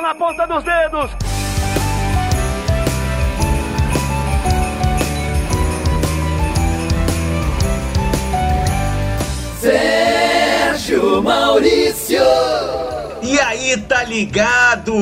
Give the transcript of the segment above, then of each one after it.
Na ponta dos dedos. Sérgio Maurício. E aí, tá ligado?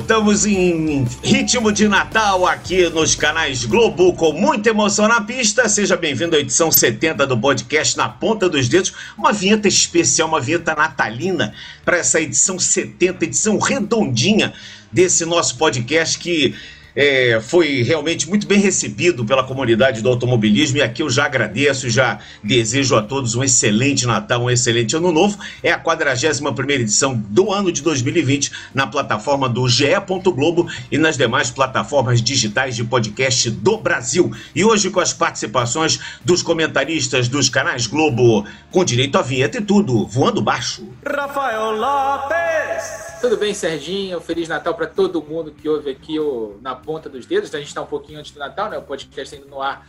Estamos em ritmo de Natal aqui nos canais Globo com muita emoção na pista. Seja bem-vindo à edição 70 do podcast Na Ponta dos Dedos. Uma vinheta especial, uma vinheta natalina para essa edição 70, edição redondinha desse nosso podcast que é, foi realmente muito bem recebido pela comunidade do automobilismo e aqui eu já agradeço, já desejo a todos um excelente Natal, um excelente Ano Novo. É a 41 primeira edição do ano de 2020 na plataforma do GE. Globo e nas demais plataformas digitais de podcast do Brasil. E hoje com as participações dos comentaristas dos canais Globo, com direito à vinheta e tudo, voando baixo. Rafael Lopes. Tudo bem, Serginho? Feliz Natal para todo mundo que ouve aqui o, na ponta dos dedos. A gente está um pouquinho antes do Natal, né? O podcast indo no ar,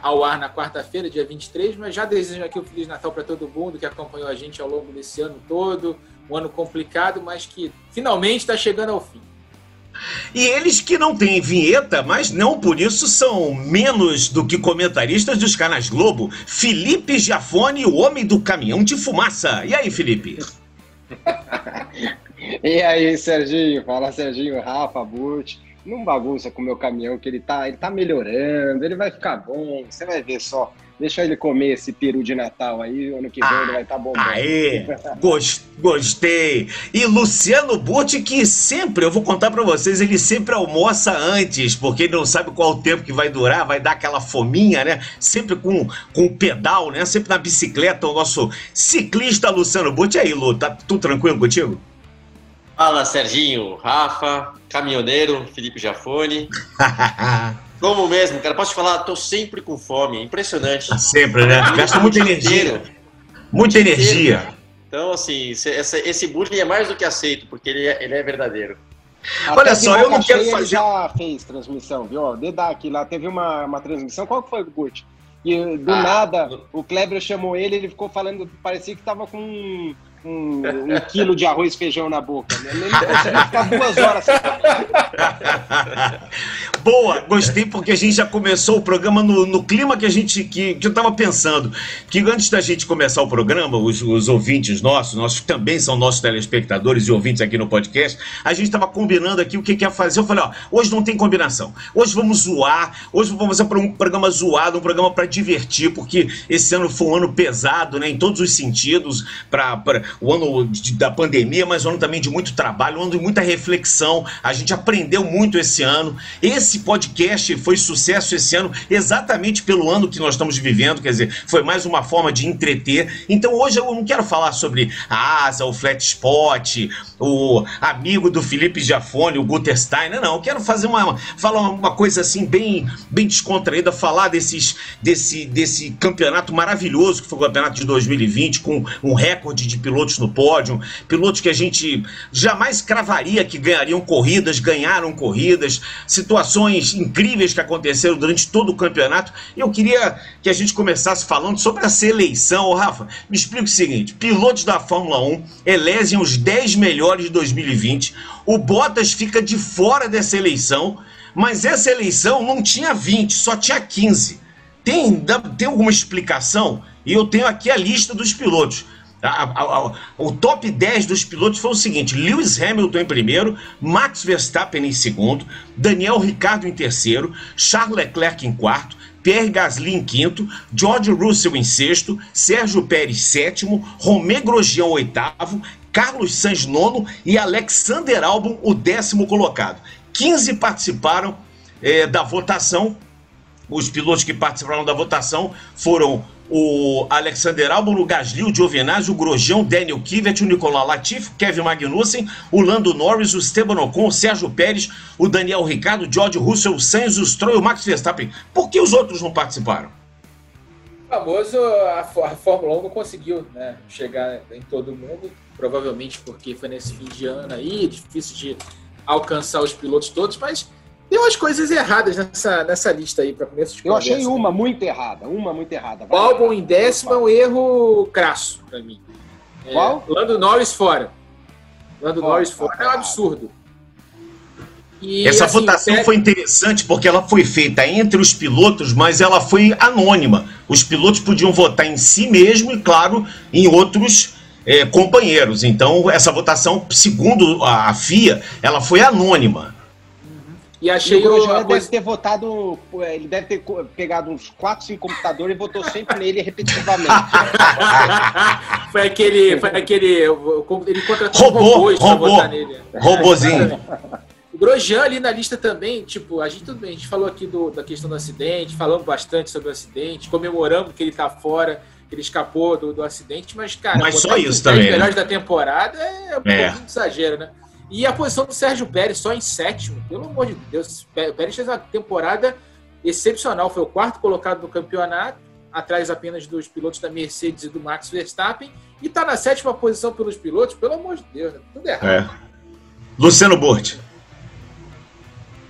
ao ar na quarta-feira, dia 23, mas já desejo aqui um Feliz Natal para todo mundo que acompanhou a gente ao longo desse ano todo. Um ano complicado, mas que finalmente está chegando ao fim. E eles que não têm vinheta, mas não por isso são menos do que comentaristas dos canais Globo. Felipe Giafone, o homem do caminhão de fumaça. E aí, Felipe? E aí, Serginho? Fala, Serginho, Rafa, Burt. Não bagunça com o meu caminhão, que ele tá, ele tá melhorando, ele vai ficar bom, você vai ver só. Deixa ele comer esse peru de Natal aí, ano que vem ah, ele vai estar tá bom. Aê, gostei. E Luciano Burti, que sempre, eu vou contar para vocês, ele sempre almoça antes, porque ele não sabe qual o tempo que vai durar, vai dar aquela fominha, né? Sempre com, com pedal, né? Sempre na bicicleta, o nosso ciclista Luciano Burti. E aí, Lu, tá tudo tranquilo contigo? Fala Serginho, Rafa, caminhoneiro, Felipe Jafone. Como mesmo, cara, posso te falar, tô sempre com fome, impressionante. Ah, sempre, né? Gasta muita energia. Muita energia. Então, assim, esse, esse bullying é mais do que aceito, porque ele é, ele é verdadeiro. Até Olha só, eu não quero fazer. Ele já fez transmissão, viu? Aqui lá, teve uma, uma transmissão. Qual que foi, Gucci? E do ah, nada, o Kleber chamou ele, ele ficou falando, parecia que tava com um, um quilo de arroz e feijão na boca. Né? Ele não conseguia ficar duas horas. Boa, gostei porque a gente já começou o programa no, no clima que a gente que, que eu estava pensando. Que antes da gente começar o programa, os, os ouvintes nossos, nossos também são nossos telespectadores e ouvintes aqui no podcast, a gente estava combinando aqui o que, que ia fazer. Eu falei, ó, hoje não tem combinação. Hoje vamos zoar, hoje vamos fazer um programa zoado, um programa para divertir, porque esse ano foi um ano pesado, né, em todos os sentidos, para o ano de, da pandemia, mas um ano também de muito trabalho, um ano de muita reflexão. A gente aprendeu muito esse ano. Esse podcast foi sucesso esse ano, exatamente pelo ano que nós estamos vivendo, quer dizer, foi mais uma forma de entreter. Então hoje eu não quero falar sobre a Asa, o Flat Spot, o amigo do Felipe Giafone, o Guter Steiner, não. Eu quero fazer uma, falar uma coisa assim bem, bem descontraída, falar desses, desse, desse campeonato maravilhoso que foi o campeonato de 2020, com um recorde de pilotos pilotos no pódio, pilotos que a gente jamais cravaria que ganhariam corridas, ganharam corridas, situações incríveis que aconteceram durante todo o campeonato. Eu queria que a gente começasse falando sobre essa eleição. Ô, Rafa, me explica o seguinte: pilotos da Fórmula 1 elegem os 10 melhores de 2020. O Bottas fica de fora dessa eleição, mas essa eleição não tinha 20, só tinha 15. Tem, tem alguma explicação? E eu tenho aqui a lista dos pilotos. A, a, a, o top 10 dos pilotos foi o seguinte: Lewis Hamilton em primeiro, Max Verstappen em segundo, Daniel Ricciardo em terceiro, Charles Leclerc em quarto, Pierre Gasly em quinto, George Russell em sexto, Sérgio Pérez sétimo, Romé Grosjean oitavo, Carlos Sainz nono e Alexander Albon o décimo colocado. 15 participaram é, da votação. Os pilotos que participaram da votação foram o Alexander Albon, o Gasly, o Giovinazzi, o Grosjean, o Daniel Kivet, o Nicolau Latifi, Kevin Magnussen, o Lando Norris, o Esteban Ocon, o Sérgio Pérez, o Daniel Ricardo, o George Russell, o Sainz, o Stroll o Max Verstappen. Por que os outros não participaram? O famoso, a, a Fórmula 1 não conseguiu né, chegar em todo mundo, provavelmente porque foi nesse fim de ano aí, difícil de alcançar os pilotos todos, mas tem umas coisas erradas nessa, nessa lista aí para começo de Eu achei uma muito errada, uma muito errada. Vai, o álbum em décimo é um erro crasso para mim. É, Qual? Lando Norris fora. Lando Norris fora é um absurdo. E, Essa assim, votação foi interessante porque ela foi feita entre os pilotos, mas ela foi anônima. Os pilotos podiam votar em si mesmo e, claro, em outros é, companheiros. Então, essa votação, segundo a FIA, ela foi anônima. E achei e o Grosjean deve coisa... ter votado, ele deve ter pegado uns 4, 5 computadores e votou sempre nele repetitivamente. foi aquele, foi aquele, ele contratou Robô, robôs robô, votar nele. Robozinho. O Grosjean ali na lista também, tipo, a gente tudo bem, a gente falou aqui do, da questão do acidente, falamos bastante sobre o acidente, comemoramos que ele tá fora, que ele escapou do, do acidente, mas, cara, mas só isso também. Os né? melhores da temporada é um é. pouquinho de exagero, né? E a posição do Sérgio Pérez só em sétimo, pelo amor de Deus, o Pérez fez uma temporada excepcional, foi o quarto colocado no campeonato, atrás apenas dos pilotos da Mercedes e do Max Verstappen, e tá na sétima posição pelos pilotos, pelo amor de Deus, né? tudo errado. É. Luciano Borti.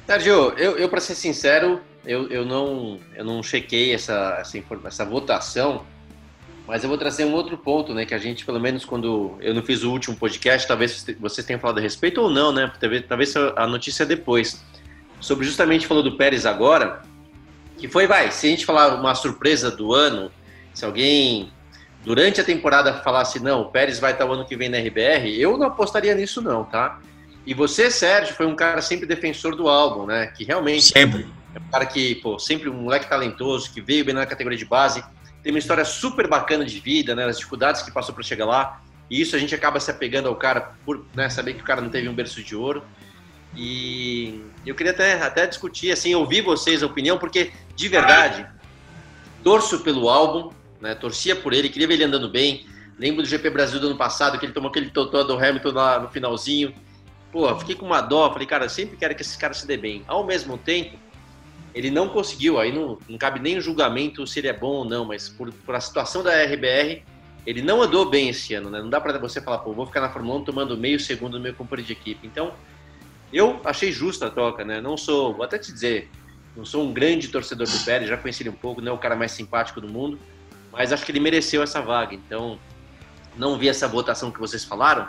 Sérgio, eu, eu para ser sincero, eu, eu, não, eu não chequei essa, essa, essa votação, mas eu vou trazer um outro ponto, né? Que a gente, pelo menos quando eu não fiz o último podcast, talvez vocês tenham falado a respeito ou não, né? Talvez, talvez a notícia é depois. Sobre justamente falou do Pérez agora, que foi, vai, se a gente falar uma surpresa do ano, se alguém durante a temporada falasse, não, o Pérez vai estar o ano que vem na RBR, eu não apostaria nisso não, tá? E você, Sérgio, foi um cara sempre defensor do álbum, né? Que realmente. Sempre. É um cara que, pô, sempre um moleque talentoso, que veio bem na categoria de base, tem uma história super bacana de vida, né? As dificuldades que passou para chegar lá. E isso a gente acaba se apegando ao cara por né, saber que o cara não teve um berço de ouro. E eu queria até, até discutir, assim, ouvir vocês a opinião, porque de verdade, torço pelo álbum, né? Torcia por ele, queria ver ele andando bem. Lembro do GP Brasil do ano passado, que ele tomou aquele totó do Hamilton lá no finalzinho pô, fiquei com uma dó, falei, cara, sempre quero que esse cara se dê bem. Ao mesmo tempo, ele não conseguiu, aí não, não cabe nem o julgamento se ele é bom ou não, mas por, por a situação da RBR, ele não andou bem esse ano, né? Não dá para você falar, pô, vou ficar na Fórmula 1 tomando meio segundo no meu companheiro de equipe. Então, eu achei justa a troca, né? Não sou, vou até te dizer, não sou um grande torcedor do Pérez, já conheci ele um pouco, não é o cara mais simpático do mundo, mas acho que ele mereceu essa vaga. Então, não vi essa votação que vocês falaram,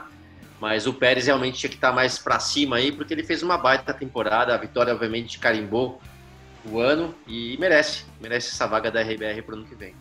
mas o Pérez realmente tinha que estar mais para cima aí, porque ele fez uma baita temporada. A vitória, obviamente, carimbou ano e merece. Merece essa vaga da RBR para o ano que vem.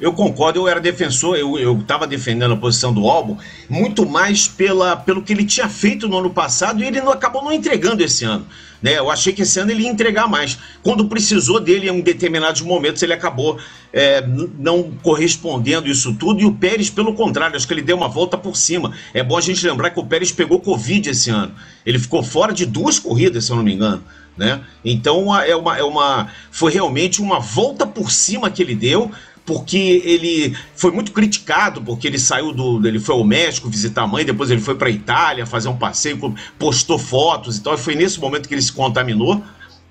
Eu concordo, eu era defensor, eu estava defendendo a posição do álbum muito mais pela, pelo que ele tinha feito no ano passado e ele não, acabou não entregando esse ano. Né? Eu achei que esse ano ele ia entregar mais. Quando precisou dele em determinados momentos, ele acabou é, não correspondendo isso tudo. E o Pérez, pelo contrário, acho que ele deu uma volta por cima. É bom a gente lembrar que o Pérez pegou Covid esse ano. Ele ficou fora de duas corridas, se eu não me engano. Né? Então é uma, é uma, foi realmente uma volta por cima que ele deu porque ele foi muito criticado, porque ele saiu do. Ele foi ao México visitar a mãe, depois ele foi para a Itália fazer um passeio, postou fotos e tal. E foi nesse momento que ele se contaminou.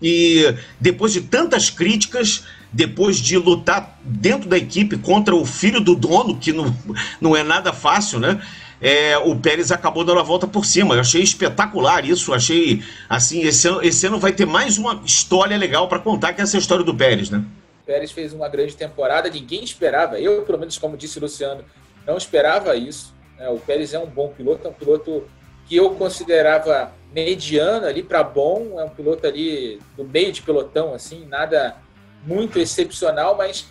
E depois de tantas críticas, depois de lutar dentro da equipe contra o filho do dono, que não, não é nada fácil, né? É, o Pérez acabou dando a volta por cima. Eu achei espetacular isso. Achei assim, esse ano, esse ano vai ter mais uma história legal para contar, que é essa história do Pérez, né? Pérez fez uma grande temporada, ninguém esperava, eu, pelo menos, como disse o Luciano, não esperava isso. Né? O Pérez é um bom piloto, é um piloto que eu considerava mediano ali para bom, é um piloto ali do meio de pelotão, assim, nada muito excepcional, mas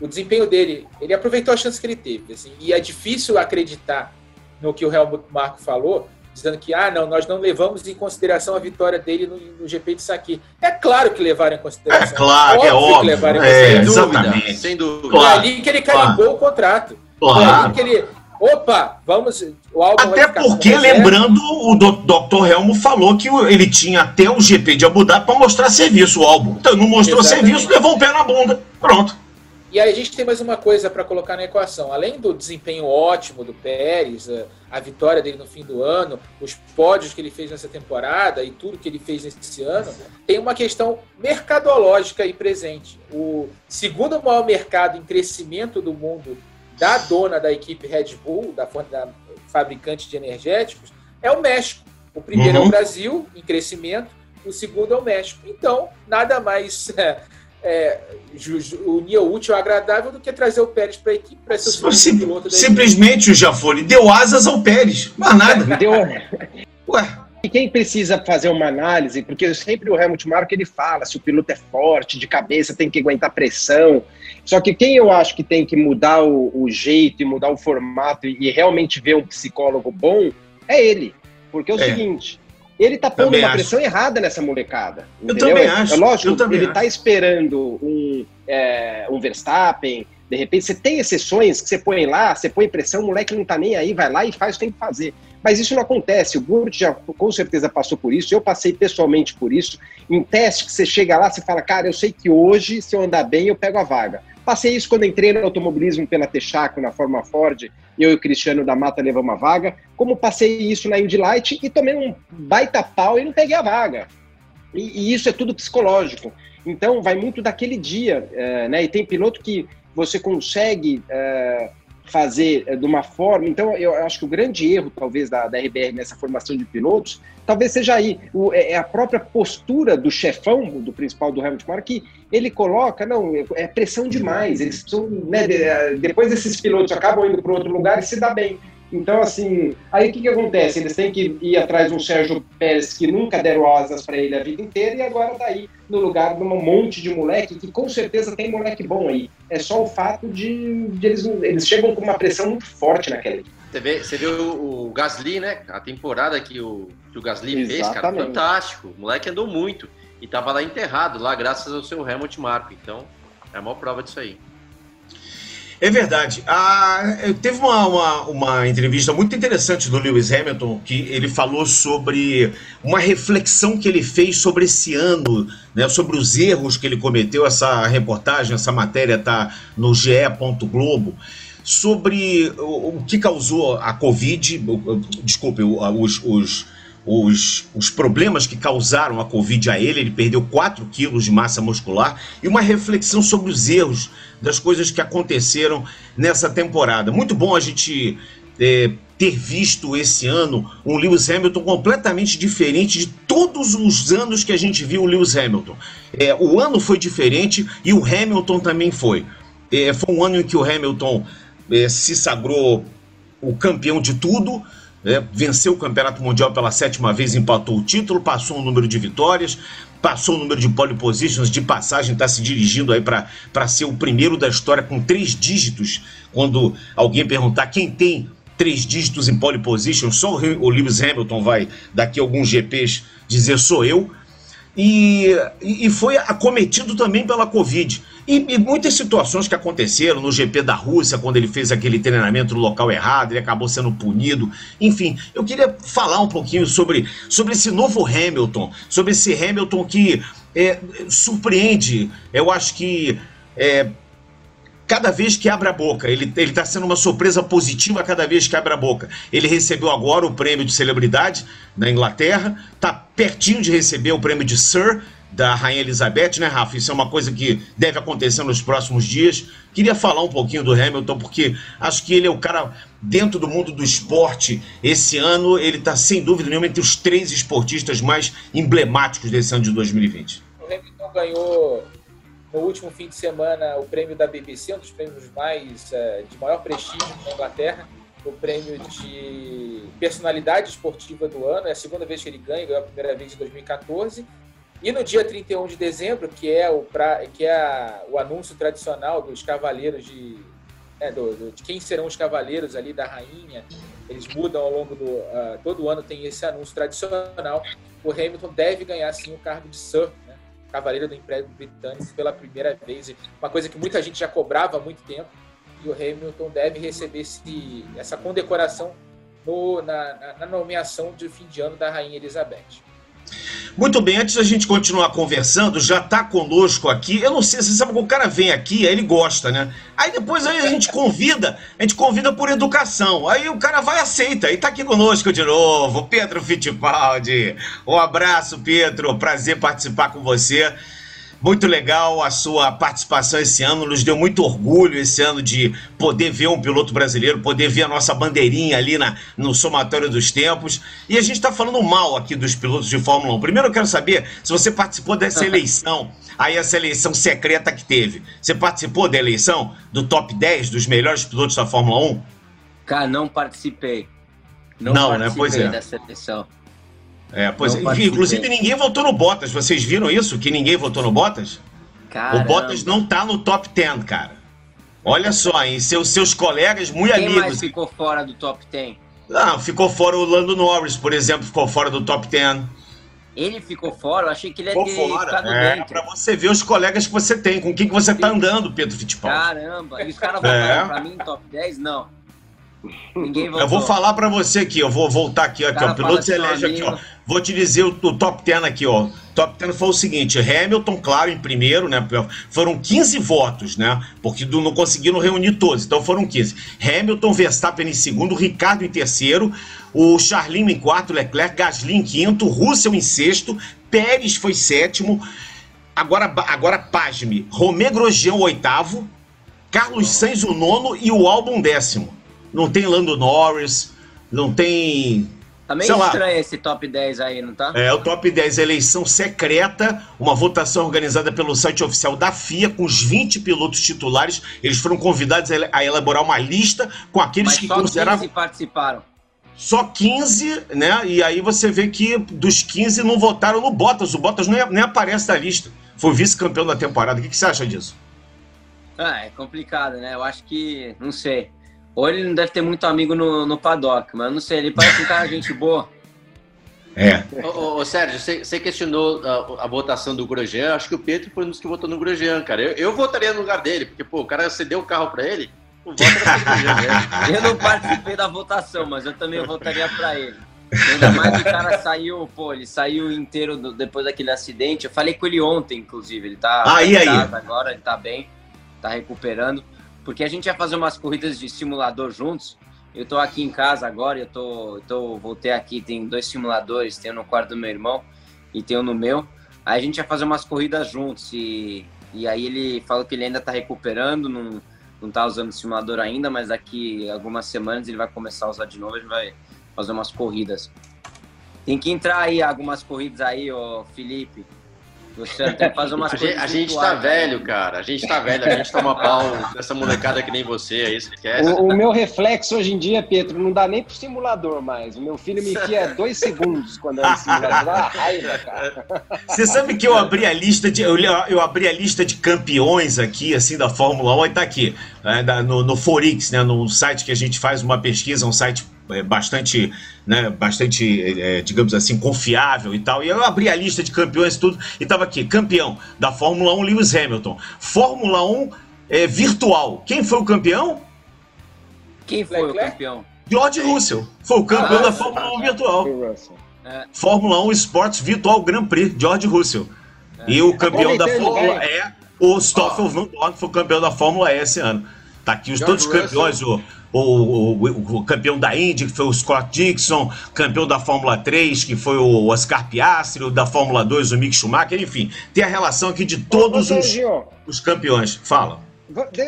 o desempenho dele, ele aproveitou a chance que ele teve, assim, e é difícil acreditar no que o Helmut Marko falou, dizendo que, ah, não, nós não levamos em consideração a vitória dele no, no GP de Saki. É claro que levaram em consideração. É claro, é óbvio. É óbvio. Que levaram em é, exatamente. Sem dúvida. Foi ali que ele carimbou claro. o contrato. Claro. Foi ali que ele... Opa, vamos. O até porque, lembrando, o Dr. Helmo falou que ele tinha até o GP de Abu Dhabi para mostrar serviço, o álbum. Então, não mostrou Exatamente. serviço, levou o pé na bunda. Pronto. E aí a gente tem mais uma coisa para colocar na equação. Além do desempenho ótimo do Pérez, a, vitória dele no fim do ano, os pódios que ele fez nessa temporada e tudo que ele fez nesse ano, tem uma questão mercadológica aí presente. O segundo maior mercado em crescimento do mundo da dona da equipe Red Bull, da, da fabricante de energéticos, é o México. O primeiro uhum. é o uhum. Brasil, em crescimento, o segundo é o México. Então, nada mais é, unir o útil ao agradável do que trazer o Pérez para a equipe para ser o Sim, piloto Simplesmente o Jafone deu asas ao Pérez, mas nada. Deu. Ué. quem precisa fazer uma análise, porque sempre o Helmut Marko ele fala se o piloto é forte, de cabeça, tem que aguentar pressão. Só que quem eu acho que tem que mudar o, o jeito e mudar o formato e, e realmente ver um psicólogo bom é ele. Porque é o é. seguinte, ele tá pondo uma acho. pressão errada nessa molecada. Eu entendeu? também acho. É lógico, ele acho. tá esperando um, é, um Verstappen, de repente você tem exceções que você põe lá, você põe pressão, o moleque não tá nem aí, vai lá e faz o que tem que fazer. Mas isso não acontece. O Burt já com certeza passou por isso, eu passei pessoalmente por isso. Em teste que você chega lá, você fala, cara, eu sei que hoje, se eu andar bem, eu pego a vaga. Passei isso quando entrei no automobilismo pela Texaco, na Forma Ford, eu e o Cristiano da Mata levamos uma vaga. Como passei isso na Indy Light e tomei um baita pau e não peguei a vaga. E, e isso é tudo psicológico. Então, vai muito daquele dia, é, né? E tem piloto que você consegue é, fazer é, de uma forma. Então, eu acho que o grande erro, talvez, da, da RBR nessa formação de pilotos, talvez seja aí. O, é, é a própria postura do chefão, do principal do Hamilton Mark, que ele coloca, não, é pressão demais. Eles precisam, né, de, depois esses pilotos acabam indo para outro lugar e se dá bem. Então, assim, aí o que, que acontece? Eles têm que ir atrás de um Sérgio Pérez que nunca deram asas para ele a vida inteira e agora tá aí no lugar de um monte de moleque que com certeza tem moleque bom aí. É só o fato de, de eles, eles chegam com uma pressão muito forte naquela equipe. Você vê, você vê o, o, Gasly, né? A temporada que o, que o Gasly Exatamente. fez, cara, fantástico. O moleque andou muito e tava lá enterrado, lá graças ao seu Helmut Marko. Então, é a maior prova disso aí. É verdade. Ah, teve uma, uma, uma, entrevista muito interessante do Lewis Hamilton que ele falou sobre uma reflexão que ele fez sobre esse ano, né, sobre os erros que ele cometeu. Essa reportagem, essa matéria está no GE. Globo sobre o, o que causou a Covid, desculpe, os, os os, os problemas que causaram a Covid a ele, ele perdeu 4 quilos de massa muscular, e uma reflexão sobre os erros das coisas que aconteceram nessa temporada. Muito bom a gente é, ter visto esse ano um Lewis Hamilton completamente diferente de todos os anos que a gente viu o Lewis Hamilton. É, o ano foi diferente e o Hamilton também foi. É, foi um ano em que o Hamilton é, se sagrou o campeão de tudo, é, venceu o Campeonato Mundial pela sétima vez, empatou o título, passou o número de vitórias, passou o número de pole positions, de passagem, está se dirigindo aí para ser o primeiro da história com três dígitos. Quando alguém perguntar quem tem três dígitos em pole position, só o Lewis Hamilton vai, daqui a alguns GPs, dizer sou eu. E, e foi acometido também pela Covid. E, e, muitas situações que aconteceram no GP da Rússia, quando ele fez aquele treinamento no local errado, ele acabou sendo punido. Enfim, eu queria falar um pouquinho sobre, sobre esse novo Hamilton, sobre esse Hamilton que é, surpreende. Eu acho que é, cada vez que abre a boca, ele está sendo uma surpresa positiva cada vez que abre a boca. Ele recebeu agora o prêmio de celebridade na Inglaterra, está pertinho de receber o prêmio de Sir da Rainha Elizabeth, né, Rafa? Isso é uma coisa que deve acontecer nos próximos dias. Queria falar um pouquinho do Hamilton, porque acho que ele é o cara dentro do mundo do esporte. Esse ano ele está, sem dúvida nenhuma, entre os três esportistas mais emblemáticos desse ano de 2020. O Hamilton ganhou no último fim de semana o prêmio da BBC, um dos prêmios mais é, de maior prestígio na Inglaterra, o prêmio de personalidade esportiva do ano. É a segunda vez que ele ganha, ganhou a primeira vez em 2014 e no dia 31 de dezembro, que é o, pra, que é a, o anúncio tradicional dos cavaleiros de, né, do, do, de quem serão os cavaleiros ali da rainha, eles mudam ao longo do. Uh, todo ano tem esse anúncio tradicional. O Hamilton deve ganhar sim o cargo de Sir, cavaleiro do Império Britânico, pela primeira vez. Uma coisa que muita gente já cobrava há muito tempo. E o Hamilton deve receber esse, essa condecoração no, na, na, nomeação de fim de ano da Rainha Elizabeth. Muito bem, antes da gente continuar conversando, já tá conosco aqui. Eu não sei, você sabe que o cara vem aqui, aí ele gosta, né? Aí depois aí a gente convida, a gente convida por educação. Aí o cara vai aceita e tá aqui conosco de novo, Pedro Fittipaldi. Um abraço, Pedro. Prazer participar com você. Muito legal a sua participação esse ano, nos deu muito orgulho esse ano de poder ver um piloto brasileiro, poder ver a nossa bandeirinha ali na, no somatório dos tempos. E a gente está falando mal aqui dos pilotos de Fórmula 1. Primeiro eu quero saber se você participou dessa eleição, aí essa eleição secreta que teve. Você participou da eleição do top 10 dos melhores pilotos da Fórmula 1? Cara, não participei. Não, não né? Pois é. dessa eleição. É, pois, inclusive ninguém votou no Bottas. Vocês viram isso? Que ninguém votou no Bottas? Caramba. O Bottas não tá no top 10, cara. Olha só, hein? Seus, seus colegas muito Quem amigos. mais ficou fora do top 10? Não, ficou fora o Lando Norris, por exemplo, ficou fora do top 10. Ele ficou fora? Eu achei que ele ia Ficou ter fora. ficado É, dentro. pra você ver os colegas que você tem, com quem que você tá andando, Pedro Fittipaldi. Caramba. E os caras É. votaram pra mim top 10? Não. Eu vou falar pra você aqui, eu vou voltar aqui, aqui ó, piloto fala assim, elege aqui, ó. Vou te dizer o, o top 10 aqui, ó. Top 10 foi o seguinte, Hamilton, claro, em primeiro, né? Foram 15 votos, né? Porque do- não conseguiram reunir todos, então foram 15. Hamilton, Verstappen em segundo, Ricardo em terceiro, o Charlinho em quarto, Leclerc, Gasly em quinto, Russell em sexto, Pérez foi sétimo. Agora, agora pasme, Romé Grosjean o oitavo, Carlos Sainz o nono e o Albon décimo. Não tem Lando Norris, não tem. Tá meio sei lá. estranho esse top 10 aí, não tá? É o top 10 eleição secreta, uma votação organizada pelo site oficial da FIA com os 20 pilotos titulares. Eles foram convidados a elaborar uma lista com aqueles Mas que só consideravam 15 participaram. só 15, né? E aí você vê que dos 15 não votaram no Bottas. O Bottas nem, nem aparece na lista. Foi vice-campeão da temporada. O que, que você acha disso? Ah, é complicado, né? Eu acho que, não sei. Ou ele não deve ter muito amigo no, no paddock, mas eu não sei, ele parece um cara gente boa. É. Ô, ô, ô, Sérgio, você, você questionou a, a votação do Grosjean. Acho que o Pedro foi um dos que votou no Grosjean, cara. Eu, eu votaria no lugar dele, porque, pô, o cara cedeu o carro pra ele. O voto era pro Grosjean, né? Eu não participei da votação, mas eu também votaria pra ele. Ainda mais que o cara saiu, pô, ele saiu inteiro do- depois daquele acidente. Eu falei com ele ontem, inclusive. Ele tá Ah, e aí? agora, ele tá bem, tá recuperando. Porque a gente ia fazer umas corridas de simulador juntos. Eu tô aqui em casa agora, eu tô, tô voltei aqui, tem dois simuladores, tem um no quarto do meu irmão e tem um no meu. Aí a gente ia fazer umas corridas juntos e, e aí ele falou que ele ainda tá recuperando, não, não tá usando o simulador ainda, mas daqui algumas semanas ele vai começar a usar de novo, a gente vai fazer umas corridas. Tem que entrar aí algumas corridas aí, ô Felipe. Tem que fazer umas A gente, corridas. a gente tá virtuais, velho, cara. A gente tá velho, a gente toma pau dessa molecada que nem você aí, você esquece. O, o meu reflexo hoje em dia, Pedro, não dá nem pro simulador mais. O meu filho me enfia dois segundos quando é no simulador. Ah, raiva, cara. Você sabe que eu abri a lista de eu, eu abri a lista de campeões aqui assim da Fórmula 1 e tá aqui né, no, no Forix, né, no site que a gente faz uma pesquisa, um site é, bastante, né, bastante, é, digamos assim, confiável e tal. E eu abri a lista de campeões e tudo e tava aqui campeão da Fórmula 1 Lewis Hamilton, Fórmula 1 é, virtual. Quem foi o campeão? Quem foi o Leclerc? campeão? George Russell. Foi o campeão Ah, da Fórmula 1 virtual. O Russell. Fórmula 1 Sports Virtual Grand Prix, George Russell. E o campeão da Fórmula vai. E, o Stoffel Van Dorn, foi o campeão da Fórmula E esse ano. Tá aqui os George todos os campeões, o, o, o- o campeão da Indy, que foi o Scott Dixon, campeão da Fórmula 3, que foi o Oscar Piastri, o da Fórmula 2, o Mick Schumacher, enfim. Tem a relação aqui de todos Ô, os, os campeões. Fala.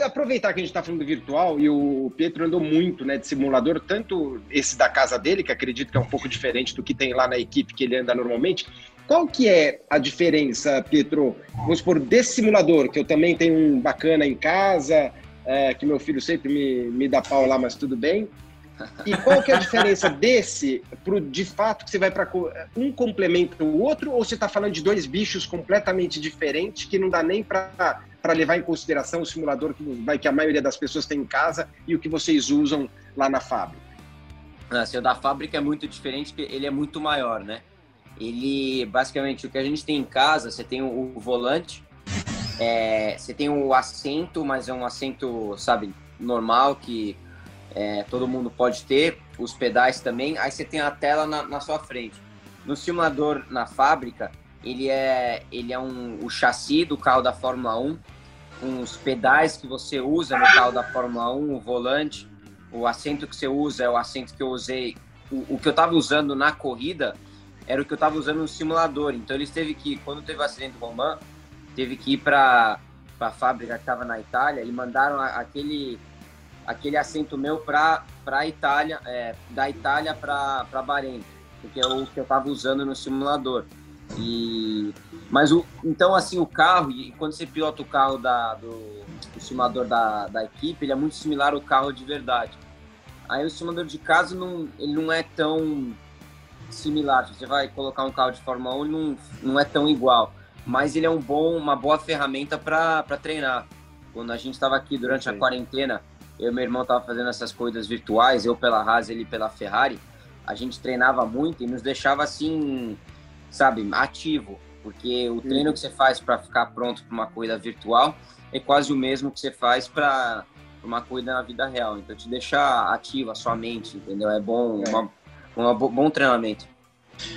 Aproveitar que a gente está falando do virtual e o Pedro andou muito né, de simulador, tanto esse da casa dele, que acredito que é um pouco diferente do que tem lá na equipe que ele anda normalmente. Qual que é a diferença, Pedro? Vamos supor, desse simulador, que eu também tenho um bacana em casa, é, que meu filho sempre me, me dá pau lá, mas tudo bem. E qual que é a diferença desse pro de fato que você vai para um complementa o outro ou você está falando de dois bichos completamente diferentes que não dá nem para levar em consideração o simulador que, vai, que a maioria das pessoas tem em casa e o que vocês usam lá na fábrica? Assim, o da fábrica é muito diferente, porque ele é muito maior, né? Ele, basicamente, o que a gente tem em casa, você tem o volante, é, você tem o assento, mas é um assento, sabe, normal, que é, todo mundo pode ter, os pedais também, aí você tem a tela na, na sua frente. No simulador, na fábrica, ele é, ele é um, o chassi do carro da Fórmula 1, com os pedais que você usa no carro da Fórmula 1, o volante, o assento que você usa é o assento que eu usei. O, o que eu estava usando na corrida era o que eu estava usando no simulador. Então eles teve que, quando teve o acidente do Roman, teve que ir para a fábrica que estava na Itália e mandaram aquele aquele assento meu para para Itália, é, da Itália para Bahrein, porque é o que eu estava usando no simulador. E mas o então assim o carro e quando você pilota o carro da do, do simulador da, da equipe, ele é muito similar ao carro de verdade. Aí o simulador de casa não ele não é tão similar. Você vai colocar um carro de Fórmula 1, não, não é tão igual. Mas ele é um bom, uma boa ferramenta para treinar. Quando a gente estava aqui durante a quarentena, eu e meu irmão tava fazendo essas coisas virtuais, eu pela Haas, ele pela Ferrari. A gente treinava muito e nos deixava assim, sabe, ativo, porque o treino que você faz para ficar pronto para uma corrida virtual é quase o mesmo que você faz para uma corrida na vida real. Então te deixa ativo a sua mente, entendeu? É bom, é. Uma, um bom treinamento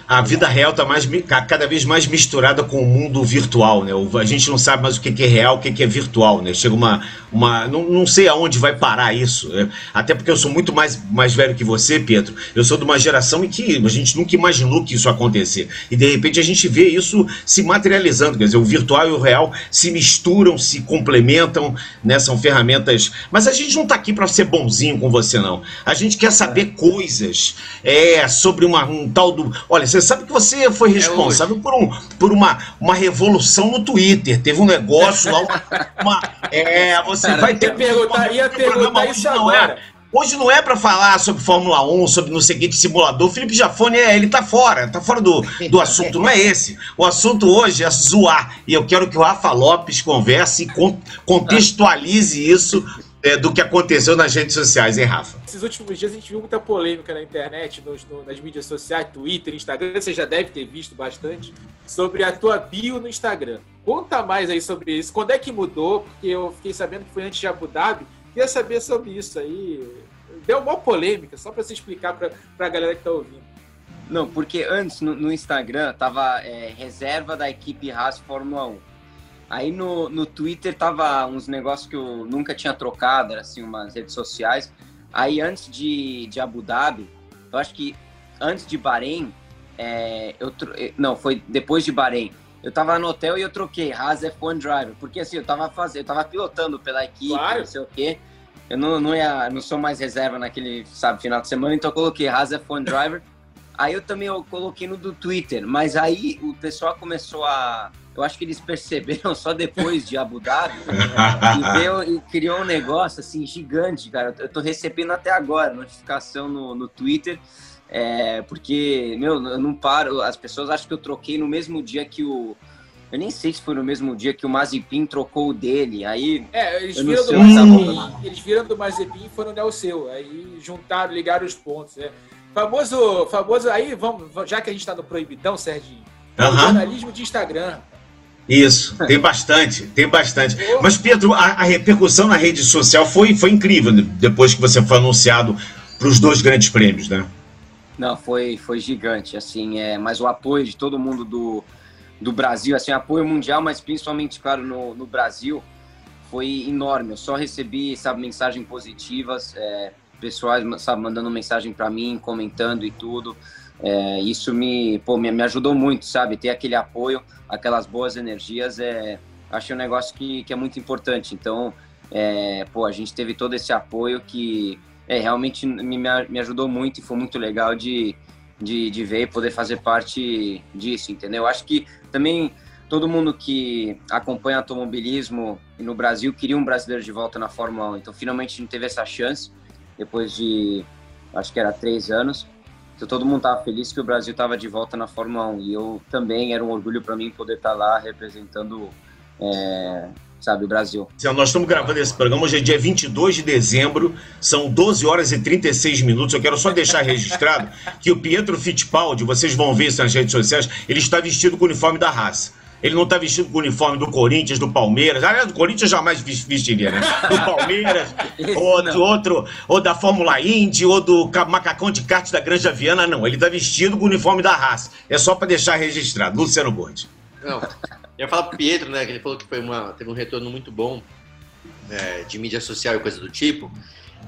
a vida real está mais, cada vez mais misturada com o mundo virtual, né? A gente não sabe mais o que é real, o que é virtual, né? Chega uma. uma não, não sei aonde vai parar isso. Né? Até porque eu sou muito mais, mais velho que você, Pedro. Eu sou de uma geração em que a gente nunca imaginou que isso acontecer. E de repente a gente vê isso se materializando. Quer dizer, o virtual e o real se misturam, se complementam, né? São ferramentas. Mas a gente não está aqui para ser bonzinho com você, não. A gente quer saber é. coisas é, sobre uma, um tal do Olha, você sabe que você foi é responsável é por, um, por uma, uma revolução no Twitter. Teve um negócio lá, uma. uma é, você Cara, vai ter. Perguntar, ia perguntar isso não é. Hoje não é para falar sobre Fórmula 1, sobre não sei o que de simulador. O Felipe Jafone, é, ele tá fora, tá fora do, do assunto, não é esse. O assunto hoje é zoar. E eu quero que o Rafa Lopes converse e contextualize isso é, do que aconteceu nas redes sociais, hein, Rafa? Esses últimos dias a gente viu muita polêmica na internet, nos, no, nas mídias sociais, Twitter, Instagram, você já deve ter visto bastante, sobre a tua bio no Instagram. Conta mais aí sobre isso. Quando é que mudou? Porque eu fiquei sabendo que foi antes de Abu Dhabi. Queria saber sobre isso aí. Deu uma polêmica, só para você explicar para a galera que está ouvindo. Não, porque antes no, no Instagram tava é, reserva da equipe Haas Fórmula 1. Aí no, no Twitter tava uns negócios que eu nunca tinha trocado, era assim, umas redes sociais. Aí antes de, de Abu Dhabi, eu acho que antes de Bahrein, é, eu eh, não, foi depois de Bahrein. Eu tava no hotel e eu troquei Haas F1 Driver, porque assim, eu tava fazendo, eu tava pilotando pela equipe, claro. não sei o quê. Eu não, não, ia, não sou mais reserva naquele, sabe, final de semana, então eu coloquei Haas F1 Driver. Aí eu também eu coloquei no do Twitter, mas aí o pessoal começou a eu acho que eles perceberam só depois de Abu Dhabi e, veio, e criou um negócio assim gigante, cara. Eu tô recebendo até agora notificação no, no Twitter, é, porque, meu, eu não paro. As pessoas acham que eu troquei no mesmo dia que o. Eu nem sei se foi no mesmo dia que o Mazepin trocou o dele. Aí. É, eles viram, do Mazepin, eles viram do Mazepin e foram o seu. Aí juntaram, ligaram os pontos. Né? Famoso, famoso. Aí, vamos, já que a gente tá no Proibidão, Serginho. Uhum. jornalismo de Instagram. Isso, tem bastante, tem bastante. Mas, Pedro, a, a, repercussão na rede social foi, foi incrível depois que você foi anunciado para os dois grandes prêmios, né? Não, foi, foi gigante, assim, é, mas o apoio de todo mundo do, do Brasil, assim, apoio mundial, mas principalmente, claro, no, no Brasil, foi enorme. Eu só recebi, sabe, mensagens positivas, é, pessoais, sabe, mandando mensagem para mim, comentando e tudo. É, isso me, pô, me, me ajudou muito, sabe? Ter aquele apoio, aquelas boas energias, é, acho um negócio que, que é muito importante. Então, é, pô, a gente teve todo esse apoio que é, realmente me, me ajudou muito e foi muito legal de, de, de ver e poder fazer parte disso, entendeu? Acho que também todo mundo que acompanha automobilismo no Brasil queria um brasileiro de volta na Fórmula 1. Então, finalmente a gente teve essa chance depois de, acho que era três anos. Então todo mundo estava feliz que o Brasil estava de volta na Fórmula 1 e eu também era um orgulho para mim poder estar tá lá representando, é, sabe, o Brasil. Nós estamos gravando esse programa hoje é dia 22 de dezembro, são 12 horas e 36 minutos. Eu quero só deixar registrado que o Pietro Fittipaldi, vocês vão ver isso nas redes sociais, ele está vestido com o uniforme da raça. Ele não está vestido com o uniforme do Corinthians, do Palmeiras. Aliás, do Corinthians jamais vestiria, né? Do Palmeiras, ou do outro, ou da Fórmula Indy, ou do macacão de kart da Granja Viana. Não, ele está vestido com o uniforme da raça. É só para deixar registrado. Luciano Gordi. Não, eu ia falar pro Pietro, né? Que ele falou que foi uma, teve um retorno muito bom é, de mídia social e coisa do tipo.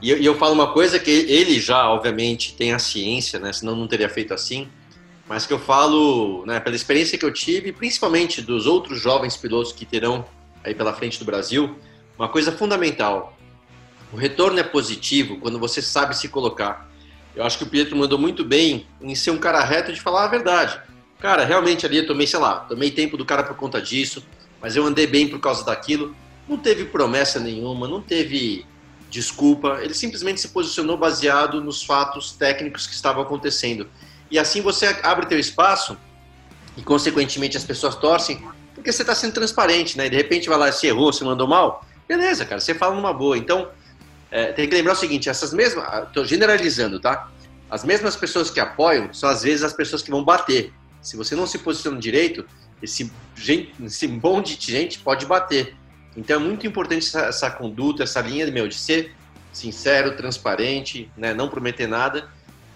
E eu, e eu falo uma coisa que ele já, obviamente, tem a ciência, né? Senão não teria feito assim mas que eu falo, né, pela experiência que eu tive, principalmente dos outros jovens pilotos que terão aí pela frente do Brasil, uma coisa fundamental. O retorno é positivo quando você sabe se colocar. Eu acho que o Pietro mandou muito bem em ser um cara reto de falar a verdade. Cara, realmente ali eu tomei, sei lá, tomei tempo do cara por conta disso, mas eu andei bem por causa daquilo. Não teve promessa nenhuma, não teve desculpa. Ele simplesmente se posicionou baseado nos fatos técnicos que estavam acontecendo. E assim você abre teu espaço e, consequentemente, as pessoas torcem porque você está sendo transparente, né? E de repente vai lá, se errou, se mandou mal, beleza, cara, você fala numa boa. Então, é, tem que lembrar o seguinte: essas mesmas, estou generalizando, tá? As mesmas pessoas que apoiam são às vezes as pessoas que vão bater. Se você não se posiciona direito, esse, gente, esse monte de gente pode bater. Então é muito importante essa, essa conduta, essa linha meu, de ser sincero, transparente, né, não prometer nada.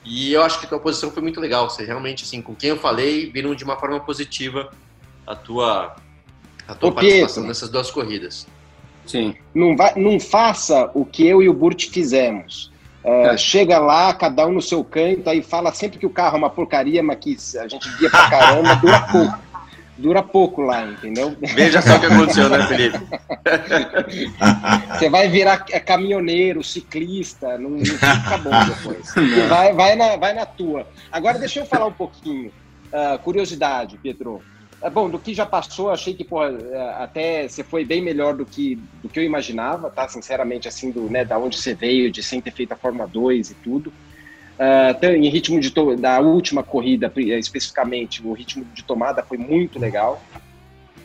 E eu acho que a tua posição foi muito legal. Você realmente, assim, com quem eu falei, viram de uma forma positiva a tua, a tua participação Pedro, nessas duas corridas. Sim. Não, vai, não faça o que eu e o Burt fizemos. É, é. Chega lá, cada um no seu canto, aí fala sempre que o carro é uma porcaria, mas que a gente guia pra caramba, dura pouco dura pouco lá, entendeu? Veja só o que aconteceu, né, Felipe? Você vai virar caminhoneiro, ciclista, não, não fica bom depois. Vai, vai, na, vai na tua. Agora, deixa eu falar um pouquinho. Uh, curiosidade, Pedro. Uh, bom, do que já passou, achei que porra, uh, até você foi bem melhor do que, do que eu imaginava, tá? Sinceramente, assim, do, né, da onde você veio, de sem ter feito a Fórmula 2 e tudo. Uh, em ritmo de da última corrida, eh, especificamente, o ritmo de tomada foi muito legal.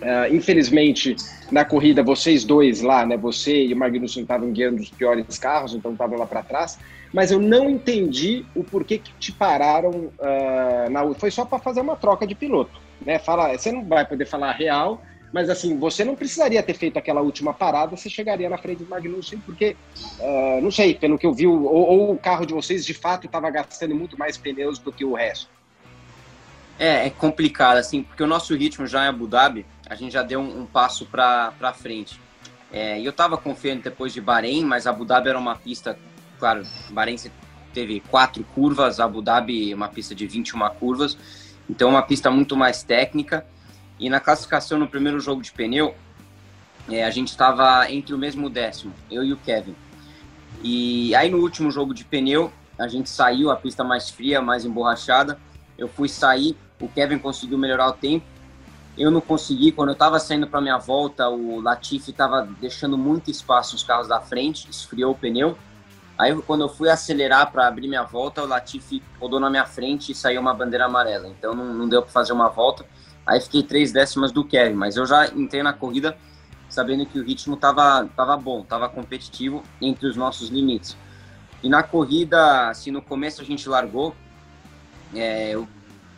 Uh, infelizmente, na corrida, vocês dois lá, né, você e o Magnussen estavam guiando os piores carros, então estavam lá para trás. Mas eu não entendi o porquê que te pararam. Uh, na, foi só para fazer uma troca de piloto. Né? Fala, você não vai poder falar real, mas assim, você não precisaria ter feito aquela última parada, você chegaria na frente do Magnussen, porque, uh, não sei, pelo que eu vi, ou, ou, o carro de vocês de fato estava gastando muito mais pneus do que o resto. É, é complicado, assim, porque o nosso ritmo já em Abu Dhabi, a gente já deu um, um passo para frente. É, eu estava confiando depois de Bahrein, mas Abu Dhabi era uma pista, claro, Bahrein teve quatro curvas, Abu Dhabi uma pista de 21 curvas, então uma pista muito mais técnica. E na classificação no primeiro jogo de pneu, é, a gente estava entre o mesmo décimo, eu e o Kevin. E aí no último jogo de pneu, a gente saiu, a pista mais fria, mais emborrachada. Eu fui sair, o Kevin conseguiu melhorar o tempo. Eu não consegui, quando eu estava saindo para minha volta, o Latifi estava deixando muito espaço nos carros da frente, esfriou o pneu. Aí quando eu fui acelerar para abrir minha volta, o Latifi rodou na minha frente e saiu uma bandeira amarela. Então não, não deu para fazer uma volta. Aí fiquei três décimas do Kevin, mas eu já entrei na corrida sabendo que o ritmo estava tava bom, estava competitivo entre os nossos limites. E na corrida, assim, no começo a gente largou, é, o,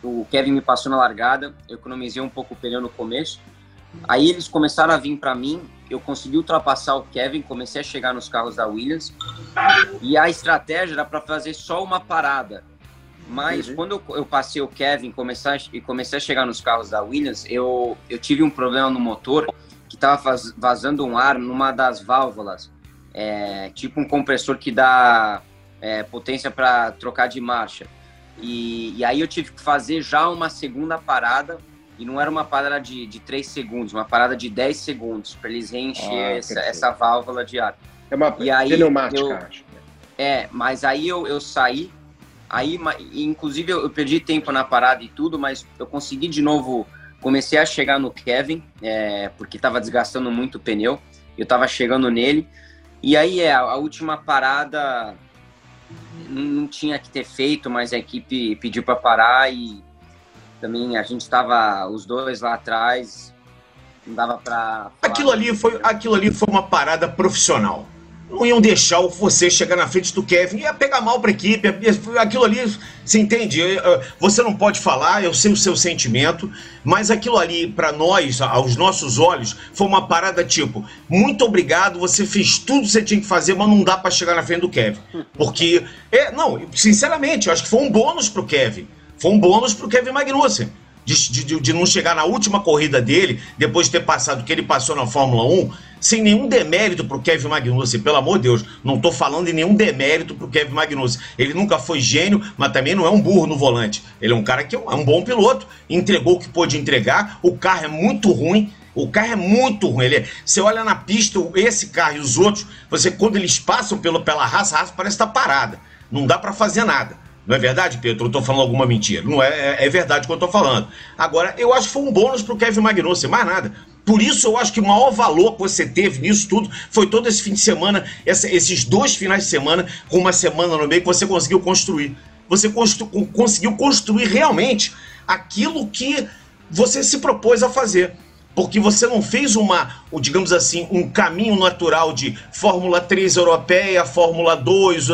o Kevin me passou na largada, eu economizei um pouco o pneu no começo. Aí eles começaram a vir para mim, eu consegui ultrapassar o Kevin, comecei a chegar nos carros da Williams. E a estratégia era para fazer só uma parada. Mas uhum. quando eu, eu, passei o Kevin começar, e comecei a chegar nos carros da Williams, eu, eu tive um problema no motor que estava vazando um ar numa das válvulas, é, tipo um compressor que dá é, potência para trocar de marcha. E, e, aí eu tive que fazer já uma segunda parada, e não era uma parada de, de 3 segundos, uma parada de 10 segundos, para eles reencher ah, essa, essa, válvula de ar. É uma e aí pneumática, eu, acho. É, mas aí eu, eu saí, Aí, inclusive, eu perdi tempo na parada e tudo, mas eu consegui de novo. Comecei a chegar no Kevin, é, porque estava desgastando muito o pneu. Eu estava chegando nele. E aí, é, a última parada não, tinha que ter feito, mas a equipe pediu para parar e também a gente estava os dois lá atrás. Não dava para. Aquilo ali foi, aquilo ali foi uma parada profissional não iam deixar você chegar na frente do Kevin, ia pegar mal para a equipe, aquilo ali, você entende? Você não pode falar, eu sei o seu sentimento, mas aquilo ali, para nós, aos nossos olhos, foi uma parada tipo: muito obrigado, você fez tudo que você tinha que fazer, mas não dá para chegar na frente do Kevin. Porque, é, não, sinceramente, eu acho que foi um bônus pro Kevin. Foi um bônus pro Kevin Magnussen de, de, de, não chegar na última corrida dele, depois de ter passado o que ele passou na Fórmula 1, sem nenhum demérito pro Kevin Magnussen, pelo amor de Deus, não tô falando de nenhum demérito pro Kevin Magnussen. Ele nunca foi gênio, mas também não é um burro no volante. Ele é um cara que é um, é um bom piloto, entregou o que pôde entregar, o carro é muito ruim, o carro é muito ruim. Ele é, você olha na pista, esse carro e os outros, você quando eles passam pelo, pela raça, a raça parece estar tá parada. Não dá para fazer nada. Não é verdade, Pedro? Eu estou falando alguma mentira. Não é, é, é verdade o que eu estou falando. Agora, eu acho que foi um bônus para o Kevin Magnussen, mais nada. Por isso, eu acho que o maior valor que você teve nisso tudo foi todo esse fim de semana, essa, esses dois finais de semana, com uma semana no meio que você conseguiu construir. você constru conseguiu construir realmente aquilo que você se propôs a fazer porque você não fez uma, digamos assim, um caminho natural de Fórmula 3 europeia, Fórmula 2,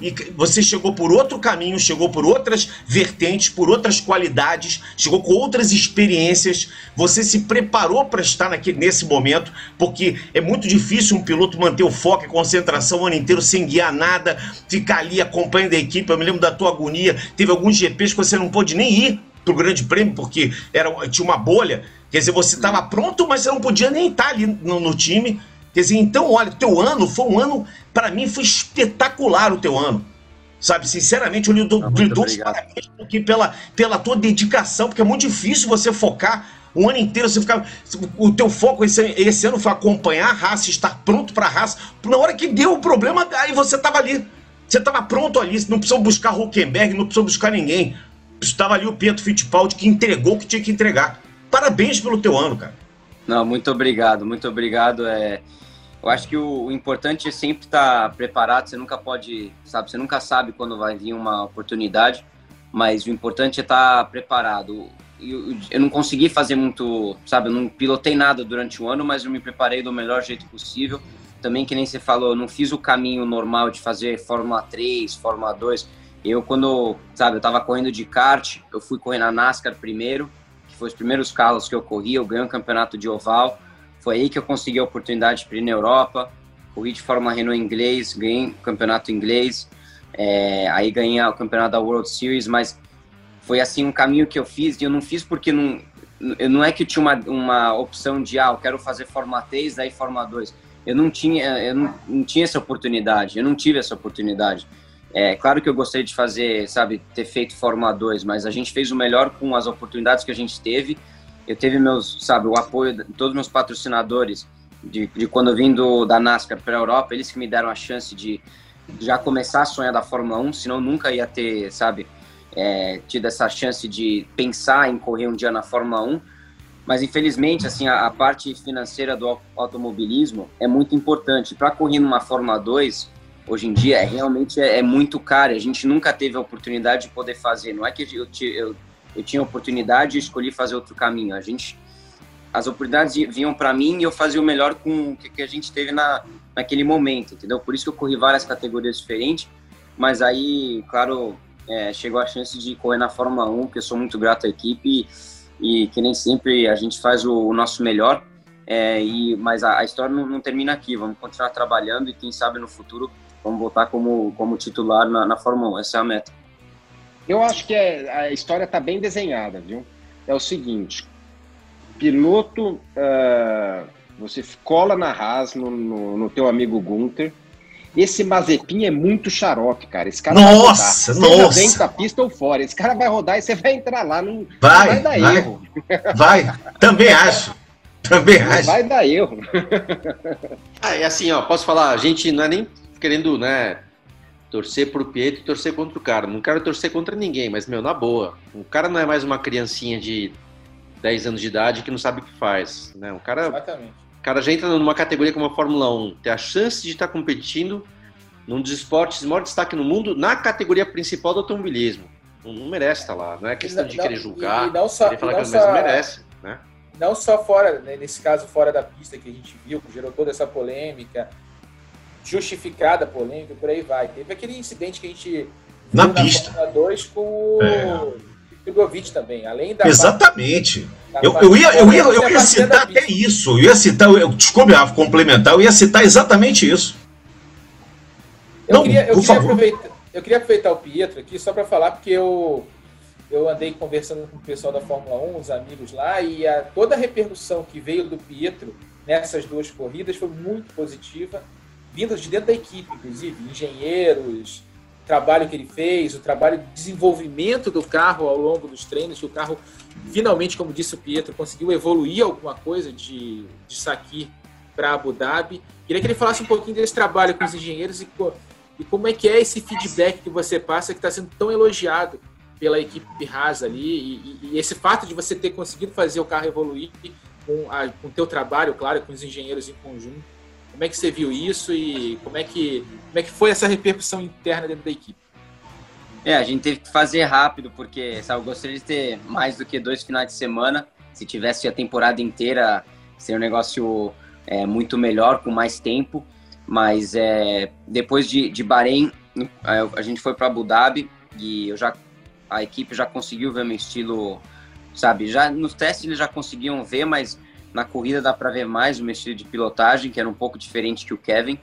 e você chegou por outro caminho, chegou por outras vertentes, por outras qualidades, chegou com outras experiências, você se preparou para estar naquele, nesse momento, porque é muito difícil um piloto manter o foco e concentração o ano inteiro sem guiar nada, ficar ali acompanhando a equipe, eu me lembro da tua agonia, teve alguns GPs que você não pôde nem ir para o grande prêmio, porque era, tinha uma bolha, Quer dizer, você estava pronto, mas você não podia nem estar ali no, no time. Quer dizer, então, olha, o teu ano foi um ano, para mim, foi espetacular o teu ano. Sabe, sinceramente, eu lhe dou, lhe dou os parabéns aqui pela, pela tua dedicação, porque é muito difícil você focar o ano inteiro, você ficar. O teu foco esse, esse ano foi acompanhar a raça, estar pronto para a raça. Na hora que deu o problema, aí você estava ali. Você estava pronto ali, não precisou buscar Huckenberg, não precisou buscar ninguém. Estava ali o Pietro Fittipaldi que entregou o que tinha que entregar parabéns pelo teu ano, cara. Não, muito obrigado, muito obrigado. É, eu acho que o, o importante é sempre estar preparado. Você nunca pode, sabe, você nunca sabe quando vai vir uma oportunidade, mas o importante é estar preparado. Eu, eu não consegui fazer muito, sabe, eu não pilotei nada durante o ano, mas eu me preparei do melhor jeito possível. Também, que nem você falou, eu não fiz o caminho normal de fazer Fórmula 3, Fórmula 2. Eu, quando, sabe, eu tava correndo de kart, eu fui correr na NASCAR primeiro, foi os primeiros carros que eu corri, eu ganhei um campeonato de oval, foi aí que eu consegui a oportunidade para ir na Europa, corri de Fórmula Renault inglês, ganhei o campeonato inglês, é, aí ganhei o campeonato da World Series, mas foi assim um caminho que eu fiz, e eu não fiz porque não, não é que eu tinha uma, uma opção de, ah, eu quero fazer Fórmula 3, daí Fórmula 2. Eu não tinha, eu não, não tinha essa oportunidade, eu não tive essa oportunidade. É claro que eu gostaria de fazer, sabe, ter feito Fórmula 2, mas a gente fez o melhor com as oportunidades que a gente teve. Eu teve meus, sabe, o apoio de todos os meus patrocinadores de, de quando eu vim do, da NASCAR para a Europa, eles que me deram a chance de já começar a sonhar da Fórmula 1, senão nunca ia ter, sabe, é, tido essa chance de pensar em correr um dia na Fórmula 1. Mas infelizmente, assim, a, a parte financeira do automobilismo é muito importante. Para correr numa Fórmula 2, hoje em dia é realmente é, é, muito caro. A gente nunca teve a oportunidade de poder fazer. Não é que eu, eu, eu tinha oportunidade e escolhi fazer outro caminho. A gente, as oportunidades vinham para mim e eu fazia o melhor com o que a gente teve na, naquele momento, entendeu? Por isso que eu corri várias categorias diferentes. Mas aí, claro, é, chegou a chance de correr na Fórmula 1, que eu sou muito grato à equipe e, e que nem sempre a gente faz o, o nosso melhor. É, e, mas a, a história não, não, termina aqui, vamos continuar trabalhando e quem sabe no futuro vamos voltar como, como titular na, na Fórmula 1. Essa é a meta. Eu acho que é, a história está bem desenhada, viu? É o seguinte: piloto, uh, você cola na Haas no, no, no, teu amigo Gunter. Esse Mazepin é muito xarope, cara. Esse cara nossa, vai rodar, nossa. dentro da pista ou fora. Esse cara vai rodar e você vai entrar lá. Não vai, vai dar vai, erro. Vai, também acho. Também acho. Vai dar erro. Ah, é assim, ó, posso falar, a gente não é nem querendo, né, torcer pro Pietro e torcer contra o cara. Não quero torcer contra ninguém, mas, meu, na boa. O cara não é mais uma criancinha de 10 anos de idade que não sabe o que faz, né? O cara, Exatamente. o cara já entra numa categoria como a Fórmula 1, ter a chance de estar competindo num dos esportes de maior destaque no mundo na categoria principal do automobilismo. Não, não merece estar lá. Não é questão de querer julgar, e, não só, querer falar que só, não merece, né? Não só fora, né, nesse caso fora da pista que a gente viu, que gerou toda essa polêmica, justificada, polêmica, por aí vai. Teve aquele incidente que a gente na pista. na Fórmula 2 com o é. também, além da Exatamente. Da eu, eu, ia, eu, ia, eu ia citar até isso. Eu ia citar, eu, desculpe, a complementar, eu ia citar exatamente isso. Eu, Não, queria, eu, queria aproveitar, eu queria aproveitar o Pietro aqui só para falar, porque eu, eu andei conversando com o pessoal da Fórmula 1, os amigos lá, e a, toda a repercussão que veio do Pietro nessas duas corridas foi muito positiva vindas de dentro da equipe, inclusive, engenheiros, trabalho que ele fez, o trabalho de desenvolvimento do carro ao longo dos treinos, que o carro finalmente, como disse o Pietro, conseguiu evoluir alguma coisa de, de Saki para Abu Dhabi. Queria que ele falasse um pouquinho desse trabalho com os engenheiros e, e como é que é esse feedback que você passa que está sendo tão elogiado pela equipe Haas ali e, e, e, esse fato de você ter conseguido fazer o carro evoluir com o teu trabalho, claro, com os engenheiros em conjunto. Como é que você viu isso e como é que, como é que foi essa repercussão interna dentro da equipe? É, a gente teve que fazer rápido, porque sabe, eu gostaria de ter mais do que dois finais de semana. Se tivesse a temporada inteira, seria um negócio é, muito melhor, com mais tempo. Mas é, depois de, de Bahrein, a, gente foi para Abu Dhabi e eu já, a equipe já conseguiu ver meu estilo, sabe? Já nos testes eles já conseguiam ver, mas na corrida dá para ver mais o meu estilo de pilotagem, que era um pouco diferente que o Kevin,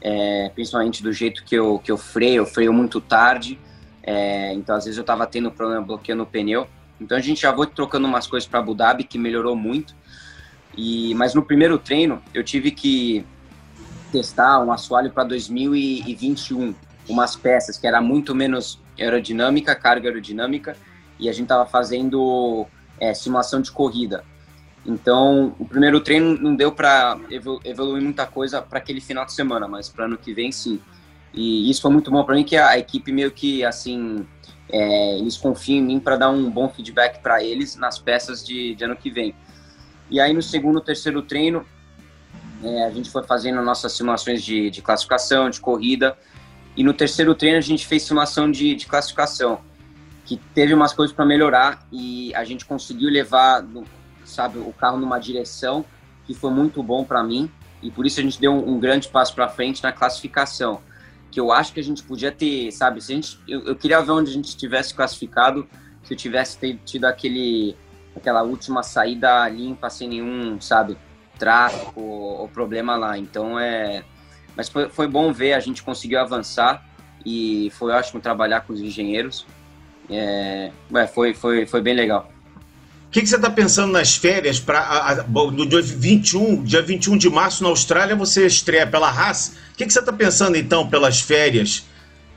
é, principalmente do jeito que eu, que eu freio, eu freio muito tarde. É, então, às vezes, eu estava tendo problema bloqueando o pneu. Então, a gente já foi trocando umas coisas para Abu Dhabi, que melhorou muito. E, mas no primeiro treino, eu tive que testar um assoalho para 2021, umas peças que era muito menos aerodinâmica, carga aerodinâmica, e a gente estava fazendo é, simulação de corrida. Então, o primeiro treino não deu para evoluir muita coisa para aquele final de semana, mas para ano que vem, sim. E isso foi muito bom para mim, que a, equipe meio que, assim, é, eles confiam em mim para dar um bom feedback para eles nas peças de, de, ano que vem. E aí, no segundo, terceiro treino, é, a gente foi fazendo nossas simulações de, de, classificação, de corrida. E no terceiro treino, a gente fez simulação de, de classificação, que teve umas coisas para melhorar e a gente conseguiu levar, sabe, o carro numa direção que foi muito bom para mim. E por isso a gente deu um, um grande passo para frente na classificação que eu acho que a gente podia ter, sabe? Se a gente, eu, eu queria ver onde a gente tivesse classificado, se eu tivesse tido aquele, aquela última saída limpa, sem nenhum, sabe, tráfico ou, problema lá. Então é. Mas foi, foi bom ver, a gente conseguiu avançar e foi ótimo trabalhar com os engenheiros. É, é foi, foi, foi bem legal que, que você está pensando nas férias para no dia 21, dia 21 de março na Austrália você estreia pela Haas? O que, que você está pensando então pelas férias?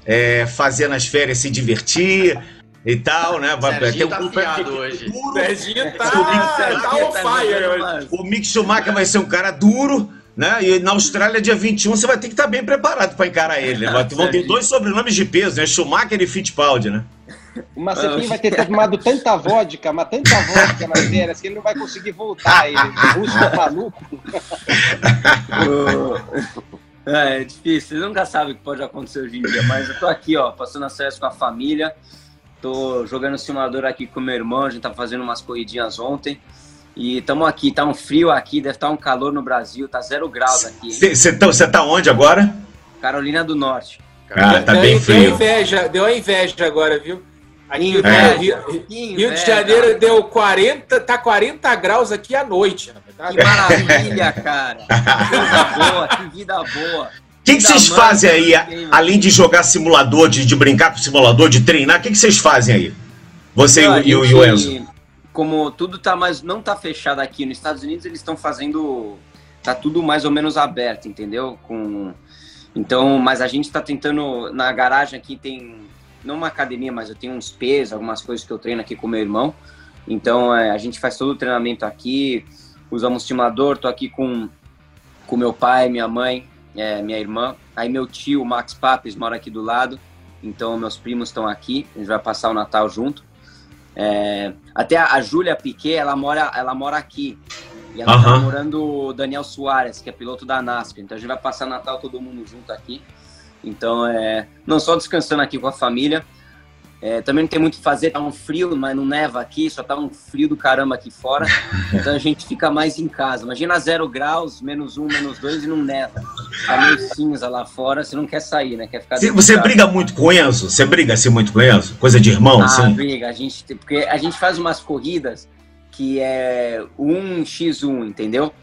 É, fazer nas férias se divertir e tal, né? Vai ter um tá afiado hoje. Duro. Serginho tá, tá, tá on fire hoje. O Mick Schumacher vai ser um cara duro, né? E na Austrália, dia 21, você vai ter que estar tá bem preparado para encarar ele. Né? Vão ter dois sobrenomes de peso, né? Schumacher e Fittipaldi, né? O Mazepin vai ter tomado tanta vodka, mas tanta vodka nas férias, que ele não vai conseguir voltar. Ele russo maluco. É, é difícil, você nunca sabe o que pode acontecer hoje em dia, mas eu tô aqui, ó, passando as férias com a família, tô jogando simulador aqui com meu irmão, a gente tá fazendo umas corridinhas ontem. E estamos aqui, tá um frio aqui, deve estar tá um calor no Brasil, tá zero graus aqui. Você tá, tá onde agora? Carolina do Norte. Ah, tá deu, bem frio. Deu inveja, deu a inveja agora, viu? Aqui é. Rio, Rio, de Janeiro deu 40, tá 40 graus aqui à noite. Que maravilha, cara. Que vida boa, que vida boa. O que, que vocês fazem aí, além de jogar simulador, de, de brincar com simulador, de treinar? O que, que vocês fazem aí? Você Não, e, o, e o Enzo? Como tudo tá mais, não tá fechado aqui nos Estados Unidos, eles estão fazendo. Tá tudo mais ou menos aberto, entendeu? Com, então, mas a gente está tentando. Na garagem aqui tem não uma academia, mas eu tenho uns pesos, algumas coisas que eu treino aqui com meu irmão. Então é, a gente faz todo o treinamento aqui, usamos simulador, tô aqui com com meu pai, minha mãe, é, minha irmã. Aí meu tio, Max Papes, mora aqui do lado. Então meus primos estão aqui, a gente vai passar o Natal junto. É, até a, a Júlia Piquet, ela mora, ela mora aqui. E ela uhum. tá namorando o Daniel Soares, que é piloto da NASCAR. Então a gente vai passar Natal todo mundo junto aqui. Então, é, não só descansando aqui com a família, é, também não tem muito o que fazer, tá um frio, mas não neva aqui, só tá um frio do caramba aqui fora. Então a gente fica mais em casa. Imagina zero graus, menos um, menos dois e não neva. Tá meio cinza lá fora, você não quer sair, né? Quer ficar Você briga muito com o Enzo? Você briga assim muito com o Enzo? Coisa de irmão, ah, assim? briga. A gente, porque a gente faz umas corridas que é 1x1, entendeu?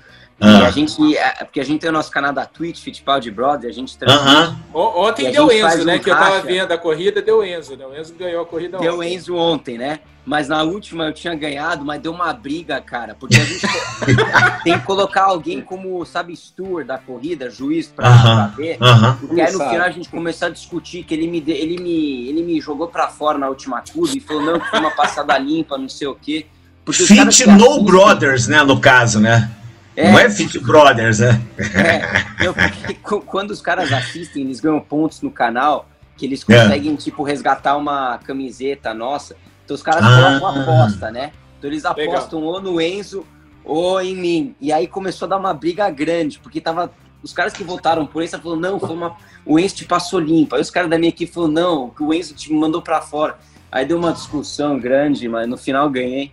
Ah. a gente, é, porque a gente tem o nosso canal da Twitch, Fittipaldi Brother, a gente transmite. Uh -huh. Ontem deu Enzo, né? Um que eu tava vendo a corrida, deu Enzo, né? O Enzo ganhou a corrida deu ontem. Deu Enzo ontem, né? Mas na última eu tinha ganhado, mas deu uma briga, cara, porque a gente tem que colocar alguém como, sabe, steward da corrida, juiz pra, uh -huh. ver. Uh -huh. Porque aí no final a gente começou a discutir que ele me, ele me, ele me jogou pra fora na última curva e falou, não, que foi uma passada limpa, não sei o quê. Fit No Brothers, né, no caso, né? É, não é Fit Brothers, né? É, eu, quando os caras assistem, eles ganham pontos no canal, que eles é. conseguem, é. tipo, resgatar uma camiseta nossa. Então os caras ah. colocam aposta, né? Então eles apostam Legal. ou no Enzo ou em mim. E aí começou a dar uma briga grande, porque tava os caras que votaram por Enzo falaram, não, foi uma, o Enzo te passou limpo. Aí os caras da minha equipe falaram, não, que o Enzo te mandou para fora. Aí deu uma discussão grande, mas no final ganhei.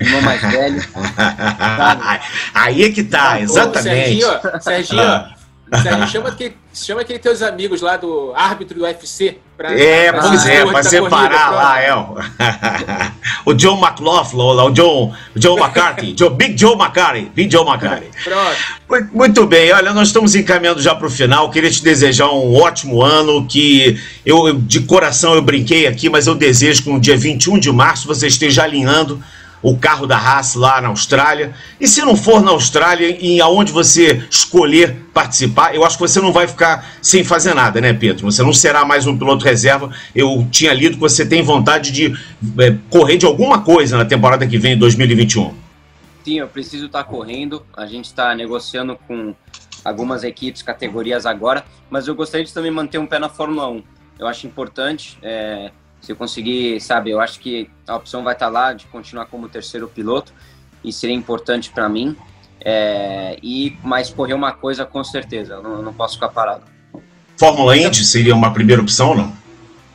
Irmão mais velho. Aí é que tá, exatamente. Serginho, Serginho, ah. Sérgio, chama, que, chama aqueles teus amigos lá do árbitro do UFC. Pra, é, pra pois é, pra separar lá, é. o John McLaughlin, o John, John McCarthy, Joe, Big Joe McCarthy, Big Joe McCarthy. Pronto. Muito bem, olha, nós estamos encaminhando já para o final. Queria te desejar um ótimo ano. Que eu, de coração, eu brinquei aqui, mas eu desejo que no dia 21 de março você esteja alinhando o carro da Haas lá na Austrália. E se não for na Austrália, e aonde você escolher participar, eu acho que você não vai ficar sem fazer nada, né, Pedro? Você não será mais um piloto reserva. Eu tinha lido que você tem vontade de é, correr de alguma coisa na temporada que vem, 2021. Sim, eu preciso estar correndo. A gente está negociando com algumas equipes, categorias agora, mas eu gostaria de também manter um pé na Fórmula 1. Eu acho importante. É se eu conseguir, sabe, eu acho que a opção vai estar lá de continuar como terceiro piloto e seria importante para mim. É, e mas correr uma coisa com certeza, eu não, eu não posso ficar parado. Fórmula Indy seria uma primeira opção, ou não?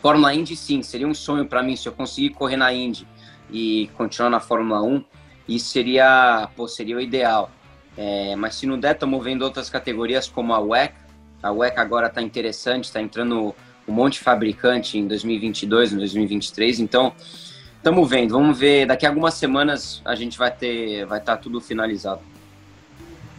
Fórmula Indy sim, seria um sonho para mim se eu conseguir correr na Indy e continuar na Fórmula 1, isso seria, pô, seria o ideal. É, mas se não der, estamos vendo outras categorias como a WEC. A WEC agora está interessante, está entrando um monte de fabricante em 2022, em 2023. Então, estamos vendo. Vamos ver. Daqui a algumas semanas a gente vai ter, vai estar tá tudo finalizado.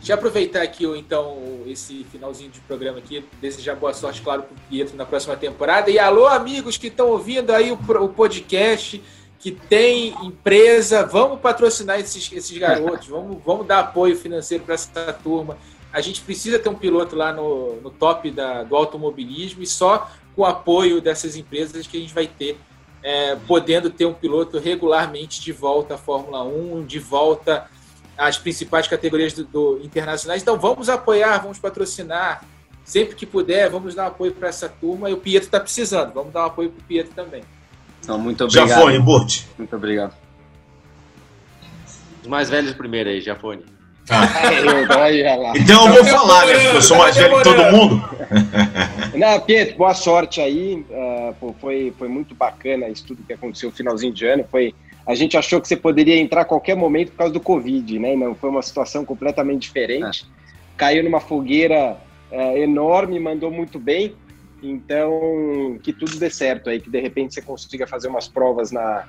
Deixa eu aproveitar aqui, então, esse finalzinho de programa aqui, desejar boa sorte, claro, para o Pietro na próxima temporada. E alô, amigos que estão ouvindo aí o, o, podcast, que tem empresa, vamos patrocinar esses, esses garotos, vamos, vamos dar apoio financeiro para essa turma. A gente precisa ter um piloto lá no, no top da, do automobilismo e só com o apoio dessas empresas que a gente vai ter, é, podendo ter um piloto regularmente de volta à Fórmula 1, de volta às principais categorias do, do internacionais. Então vamos apoiar, vamos patrocinar. Sempre que puder, vamos dar apoio para essa turma. E o Pietro está precisando. Vamos dar um apoio para o Pietro também. Então, muito obrigado. Já foi, Burt. Muito obrigado. Os mais velhos primeiro aí, Jafone. Ah. então eu vou falar, né? Porque eu sou mais velho que todo mundo. Não, Pietro, boa sorte aí. Uh, foi, foi muito bacana isso tudo que aconteceu no finalzinho de ano. Foi, a gente achou que você poderia entrar a qualquer momento por causa do Covid, né? Não, foi uma situação completamente diferente. Ah. Caiu numa fogueira uh, enorme, mandou muito bem. Então, que tudo dê certo aí, que de repente você consiga fazer umas provas na,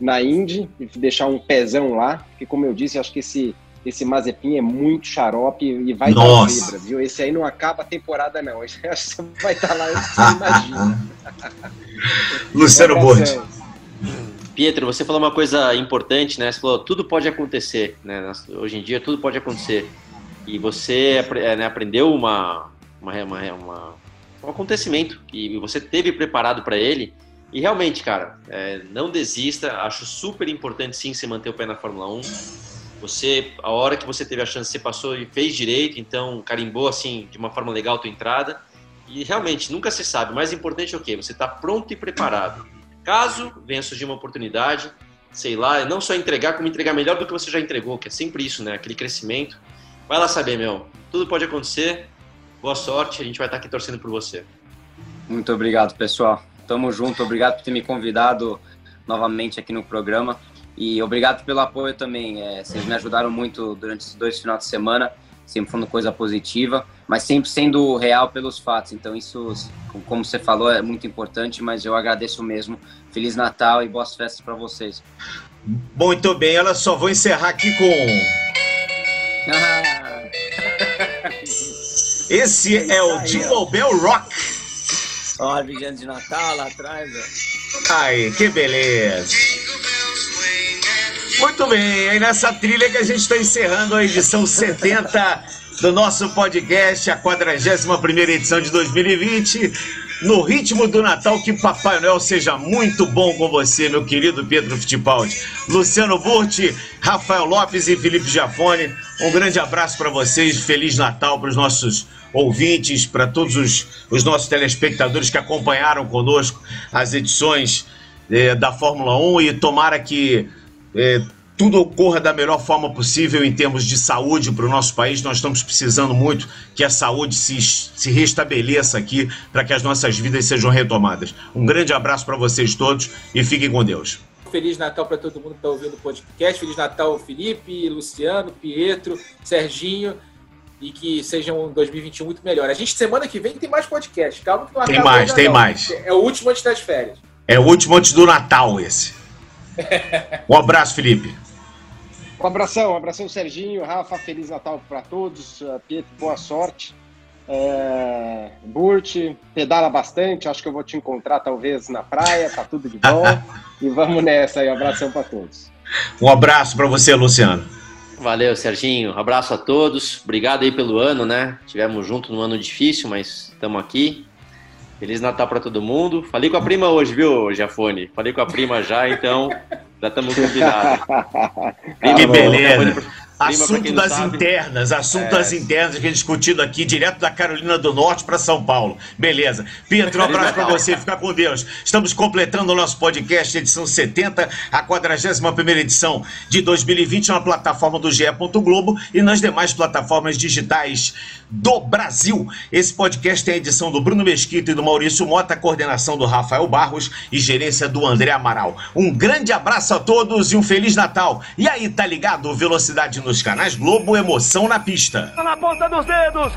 na Indy e deixar um pezão lá, porque como eu disse, acho que esse esse Mazepin é muito xarope e vai Nossa. dar zebra, viu? Esse aí não acaba a temporada, não. Esse você vai estar lá antes você imagina. Luciano Borges. Pietro, você falou uma coisa importante, né? Você falou, tudo pode acontecer, né? Hoje em dia tudo pode acontecer. E você é, né, aprendeu uma, uma, uma, uma, um acontecimento e você teve preparado para ele. E realmente, cara, é, não desista. Acho super importante sim você manter o pé na Fórmula 1 você, a hora que você teve a chance, você passou e fez direito, então carimbou assim de uma forma legal a tua entrada. E realmente, nunca se sabe. O mais importante é o quê? Você está pronto e preparado. Caso venha surgir uma oportunidade, sei lá, não só entregar, como entregar melhor do que você já entregou, que é sempre isso, né? Aquele crescimento. Vai lá saber, meu. Tudo pode acontecer. Boa sorte, a gente vai estar aqui torcendo por você. Muito obrigado, pessoal. Tamo junto. Obrigado por ter me convidado novamente aqui no programa. E obrigado pelo apoio também. É, vocês me ajudaram muito durante esses dois finais de semana, sempre falando coisa positiva, mas sempre sendo real pelos fatos. Então, isso, como você falou, é muito importante, mas eu agradeço mesmo. Feliz Natal e boas festas para vocês. Muito bem, ela só vou encerrar aqui com. Esse é, é o Jingle Bell Rock. Olha, a de Natal lá atrás. Ó. Ai, que beleza. Muito bem, aí nessa trilha que a gente está encerrando a edição 70 do nosso podcast, a 41 edição de 2020. No ritmo do Natal, que Papai Noel seja muito bom com você, meu querido Pedro Fittipaldi. Luciano Burti, Rafael Lopes e Felipe Jafone, um grande abraço para vocês, Feliz Natal para os nossos ouvintes, para todos os, os, nossos telespectadores que acompanharam conosco as edições eh, da Fórmula 1 e tomara que é, tudo ocorra da melhor forma possível em termos de saúde para o nosso país. Nós estamos precisando muito que a saúde se, se restabeleça aqui para que as nossas vidas sejam retomadas. Um grande abraço para vocês todos e fiquem com Deus. Feliz Natal para todo mundo que está ouvindo o podcast. Feliz Natal, Felipe, Luciano, Pietro, Serginho. E que seja um 2021 muito melhor. A gente, semana que vem, tem mais podcast. Calma que não Tem mais, tem não. mais. É o último antes das férias. É o último antes do Natal, esse. Um abraço, Felipe. Um abração, um abração, Serginho, Rafa, Feliz Natal para todos. Uh, Pietro, boa sorte. É, Burt, pedala bastante, acho que eu vou te encontrar talvez na praia, tá tudo de bom. e vamos nessa aí, um abração para todos. Um abraço para você, Luciano. Valeu, Serginho. Abraço a todos. Obrigado aí pelo ano, né? Tivemos junto num ano difícil, mas estamos aqui. Feliz Natal para todo mundo. Falei com a prima hoje, viu, Jafone? Falei com a prima já, então já estamos combinados. que beleza. Assunto das sabe. internas, assunto é. das internas que a gente discutindo aqui, direto da Carolina do Norte para São Paulo. Beleza. Pedro, um abraço para você, fica com Deus. Estamos completando o nosso podcast, edição 70, a 41 edição de 2020, na plataforma do GE. Globo e nas demais plataformas digitais do Brasil. Esse podcast tem a edição do Bruno Mesquita e do Maurício Mota, coordenação do Rafael Barros e gerência do André Amaral. Um grande abraço a todos e um Feliz Natal. E aí, tá ligado? Velocidade no nos canais Globo Emoção na Pista. Na ponta dos dedos.